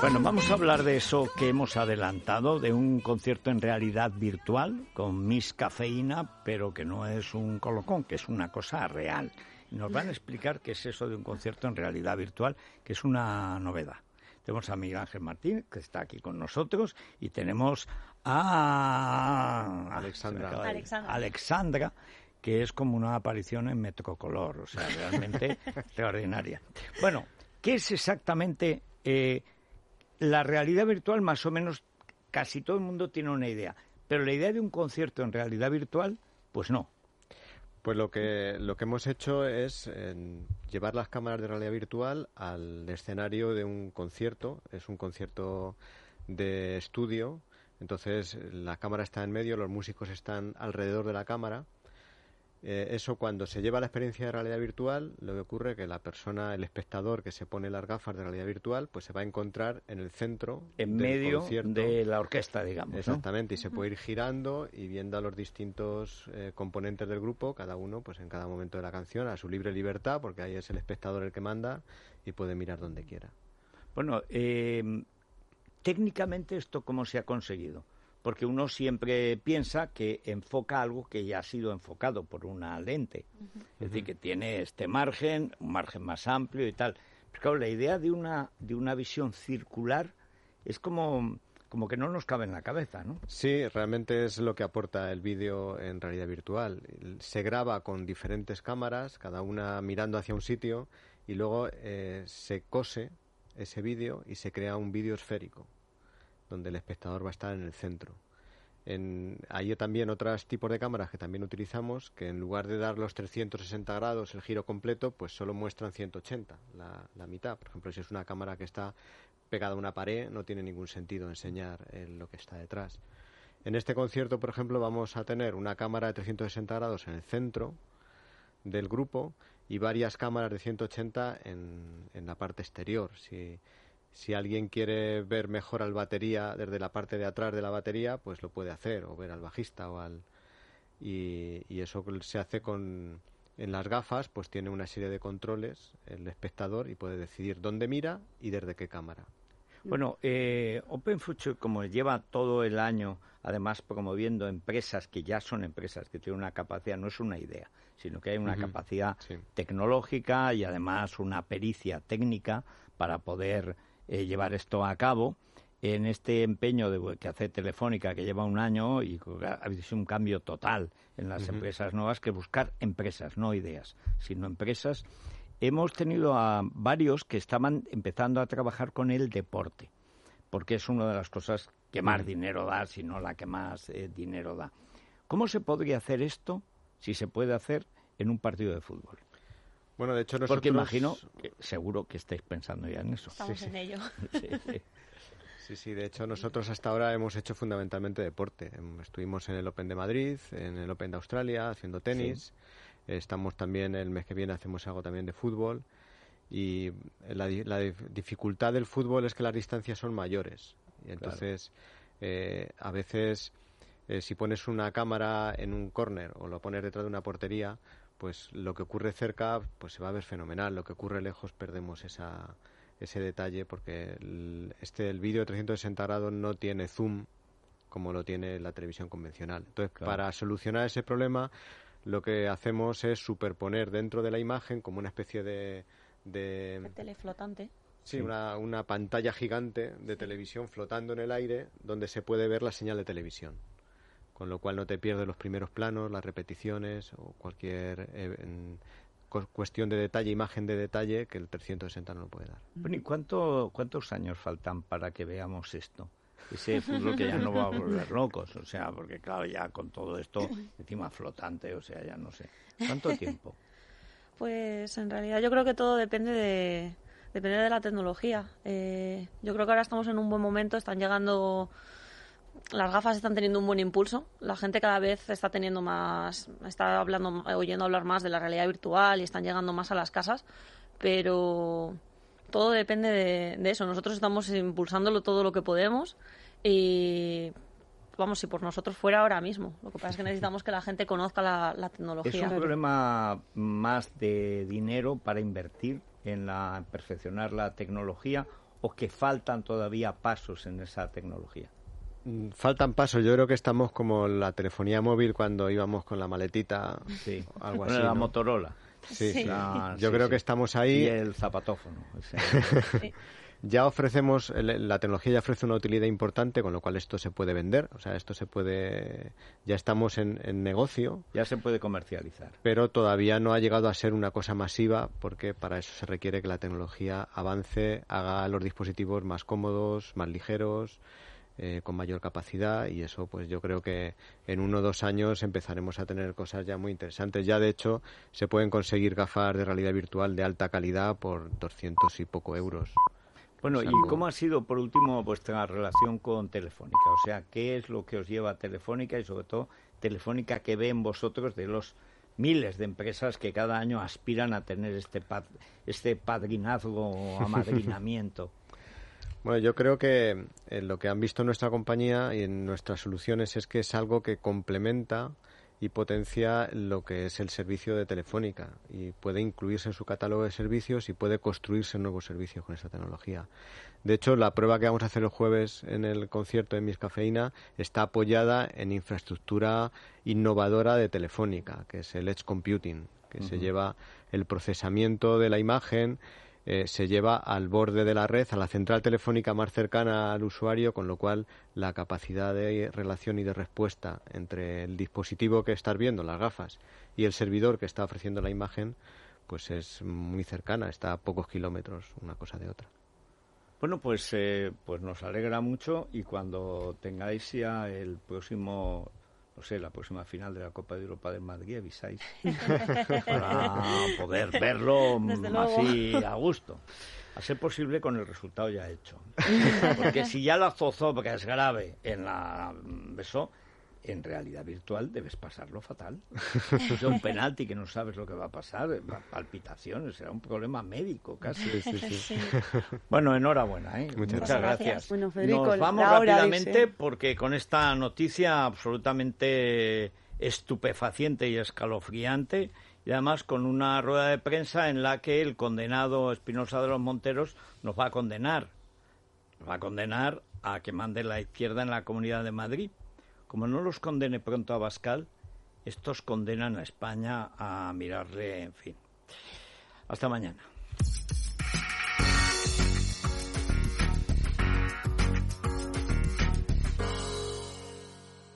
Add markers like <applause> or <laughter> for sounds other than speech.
Bueno, vamos a hablar de eso que hemos adelantado, de un concierto en realidad virtual con Miss Cafeína, pero que no es un colocón, que es una cosa real. Nos van a explicar qué es eso de un concierto en realidad virtual, que es una novedad. Tenemos a Miguel Ángel Martín, que está aquí con nosotros, y tenemos a Alexandra. Alexandra. que es como una aparición en Metrocolor, o sea, realmente <laughs> extraordinaria. Bueno, ¿qué es exactamente eh, la realidad virtual más o menos casi todo el mundo tiene una idea, pero la idea de un concierto en realidad virtual, pues no. Pues lo que, lo que hemos hecho es llevar las cámaras de realidad virtual al escenario de un concierto. Es un concierto de estudio. Entonces la cámara está en medio, los músicos están alrededor de la cámara eh, eso cuando se lleva la experiencia de realidad virtual, lo que ocurre es que la persona, el espectador que se pone las gafas de realidad virtual, pues se va a encontrar en el centro, en medio de la orquesta, digamos. Exactamente, y se puede ir girando y viendo a los distintos eh, componentes del grupo, cada uno, pues en cada momento de la canción, a su libre libertad, porque ahí es el espectador el que manda y puede mirar donde quiera. Bueno, eh, técnicamente esto cómo se ha conseguido porque uno siempre piensa que enfoca algo que ya ha sido enfocado por una lente. Es decir, que tiene este margen, un margen más amplio y tal. Pero claro, la idea de una, de una visión circular es como, como que no nos cabe en la cabeza, ¿no? Sí, realmente es lo que aporta el vídeo en realidad virtual. Se graba con diferentes cámaras, cada una mirando hacia un sitio, y luego eh, se cose ese vídeo y se crea un vídeo esférico donde el espectador va a estar en el centro. En, hay también otros tipos de cámaras que también utilizamos que en lugar de dar los 360 grados el giro completo, pues solo muestran 180, la, mitad. Por ejemplo, si es una cámara que está pegada a una pared, no tiene ningún sentido enseñar eh, lo que está detrás. En este concierto, por ejemplo, vamos a tener una cámara de 360 grados en el centro del grupo y varias cámaras de 180 en, la parte exterior. Si alguien quiere ver mejor al batería desde la parte de atrás de la batería, pues lo puede hacer, o ver al bajista o al... Y, y eso se hace con... En las gafas, pues tiene una serie de controles el espectador y puede decidir dónde mira y desde qué cámara. Bueno, eh, OpenFuture, como lleva todo el año, además promoviendo empresas que ya son empresas, que tienen una capacidad, no es una idea, sino que hay una capacidad tecnológica y además una pericia técnica para poder eh, llevar esto a cabo en este empeño de, que hace Telefónica, que lleva un año y ha habido un cambio total en las empresas nuevas, que buscar empresas, no ideas, sino empresas. Hemos tenido a varios que estaban empezando a trabajar con el deporte, porque es una de las cosas que más dinero da, si no la que más eh, dinero da. ¿Cómo se podría hacer esto, si se puede hacer, en un partido de fútbol? Bueno, de hecho nosotros... Porque imagino, seguro que estáis pensando ya en eso. Estamos en ello. <laughs> Sí, sí. de hecho nosotros hasta ahora hemos hecho fundamentalmente deporte. Em, estuvimos en el Open de Madrid, en el Open de Australia, haciendo tenis. Estamos también, el mes que viene hacemos algo también de fútbol. Y la, dificultad del fútbol es que las distancias son mayores. Y entonces, eh, a veces, eh, si pones una cámara en un córner o lo pones detrás de una portería, pues lo que ocurre cerca pues se va a ver fenomenal, lo que ocurre lejos perdemos esa, ese detalle porque el, este el vídeo de 360 grados no tiene zoom como lo tiene la televisión convencional. Entonces, para solucionar ese problema, lo que hacemos es superponer dentro de la imagen como una especie de... de teleflotante. Sí, Una, una pantalla gigante de televisión flotando en el aire donde se puede ver la señal de televisión con lo cual no te pierdes los primeros planos, las repeticiones o cualquier eh, cuestión de detalle, imagen de detalle que el 360 no lo puede dar. Bueno, ¿y cuánto, cuántos años faltan para que veamos esto? Ese fútbol que ya no va a volver locos, o sea, porque claro, ya con todo esto encima flotante, o sea, ya no sé. ¿Cuánto tiempo? <laughs> Pues en realidad yo creo que todo depende de, depende de la tecnología. Eh, yo creo que ahora estamos en un buen momento, están llegando las gafas están teniendo un buen impulso. La gente cada vez está teniendo más, está hablando, oyendo hablar más de la realidad virtual y están llegando más a las casas, pero todo depende de, eso. Nosotros estamos impulsándolo todo lo que podemos y vamos, si por nosotros fuera ahora mismo. Lo que pasa es que necesitamos que la gente conozca la, tecnología. ¿Es un problema más de dinero para invertir en la perfeccionar la tecnología o que faltan todavía pasos en esa tecnología? Mm, faltan pasos. Yo creo que estamos como la telefonía móvil cuando íbamos con la maletita, sí. algo así. la Motorola. Sí, Yo creo que estamos ahí. Y el zapatófono. <laughs> ya ofrecemos, la tecnología ya ofrece una utilidad importante, con lo cual esto se puede vender, o sea, esto se puede, ya estamos en, en, negocio. Ya se puede comercializar. Pero todavía no ha llegado a ser una cosa masiva, porque para eso se requiere que la tecnología avance, haga los dispositivos más cómodos, más ligeros, eh, con mayor capacidad y eso pues yo creo que en uno o dos años empezaremos a tener cosas ya muy interesantes. Ya de hecho se pueden conseguir gafas de realidad virtual de alta calidad por 200 y poco euros. Bueno, ¿y cómo ha sido, por último, vuestra relación con Telefónica? O sea, ¿qué es lo que os lleva a Telefónica y, sobre todo, Telefónica que ven vosotros de los miles de empresas que cada año aspiran a tener este, este padrinazgo o <laughs> amadrinamiento? Bueno, yo creo que eh, lo que han visto en nuestra compañía y en nuestras soluciones es que es algo que complementa y potencia lo que es el servicio de Telefónica y puede incluirse en su catálogo de servicios y puede construirse nuevos servicios con esa tecnología. De hecho, la prueba que vamos a hacer el jueves en el concierto de Miss Cafeína está apoyada en infraestructura innovadora de Telefónica, que es el Edge Computing, que se lleva el procesamiento de la imagen eh, se lleva al borde de la red, a la central telefónica más cercana al usuario, con lo cual la capacidad de relación y de respuesta entre el dispositivo que estás viendo, las gafas, y el servidor que está ofreciendo la imagen, pues es muy cercana, está a pocos kilómetros una cosa de otra. Bueno, pues, eh, pues nos alegra mucho y cuando tengáis ya el próximo sé, la próxima final de la Copa de Europa de Madrid, avisáis <laughs> para poder verlo así a gusto. A ser posible con el resultado ya hecho. <laughs> Porque si ya la zozobra es grave en la beso, en realidad virtual debes pasarlo fatal. <laughs> Es un penalti que no sabes lo que va a pasar, palpitaciones, será un problema médico casi. <laughs> Bueno, enhorabuena, ¿eh? Muchas, gracias. Nos vamos rápidamente porque con esta noticia absolutamente estupefaciente y escalofriante y además con una rueda de prensa en la que el condenado Espinosa de los Monteros nos va a condenar. Nos va a condenar a que mande la izquierda en la Comunidad de Madrid como no los condene pronto a Bascal, estos condenan a España a mirarle, en fin. Hasta mañana.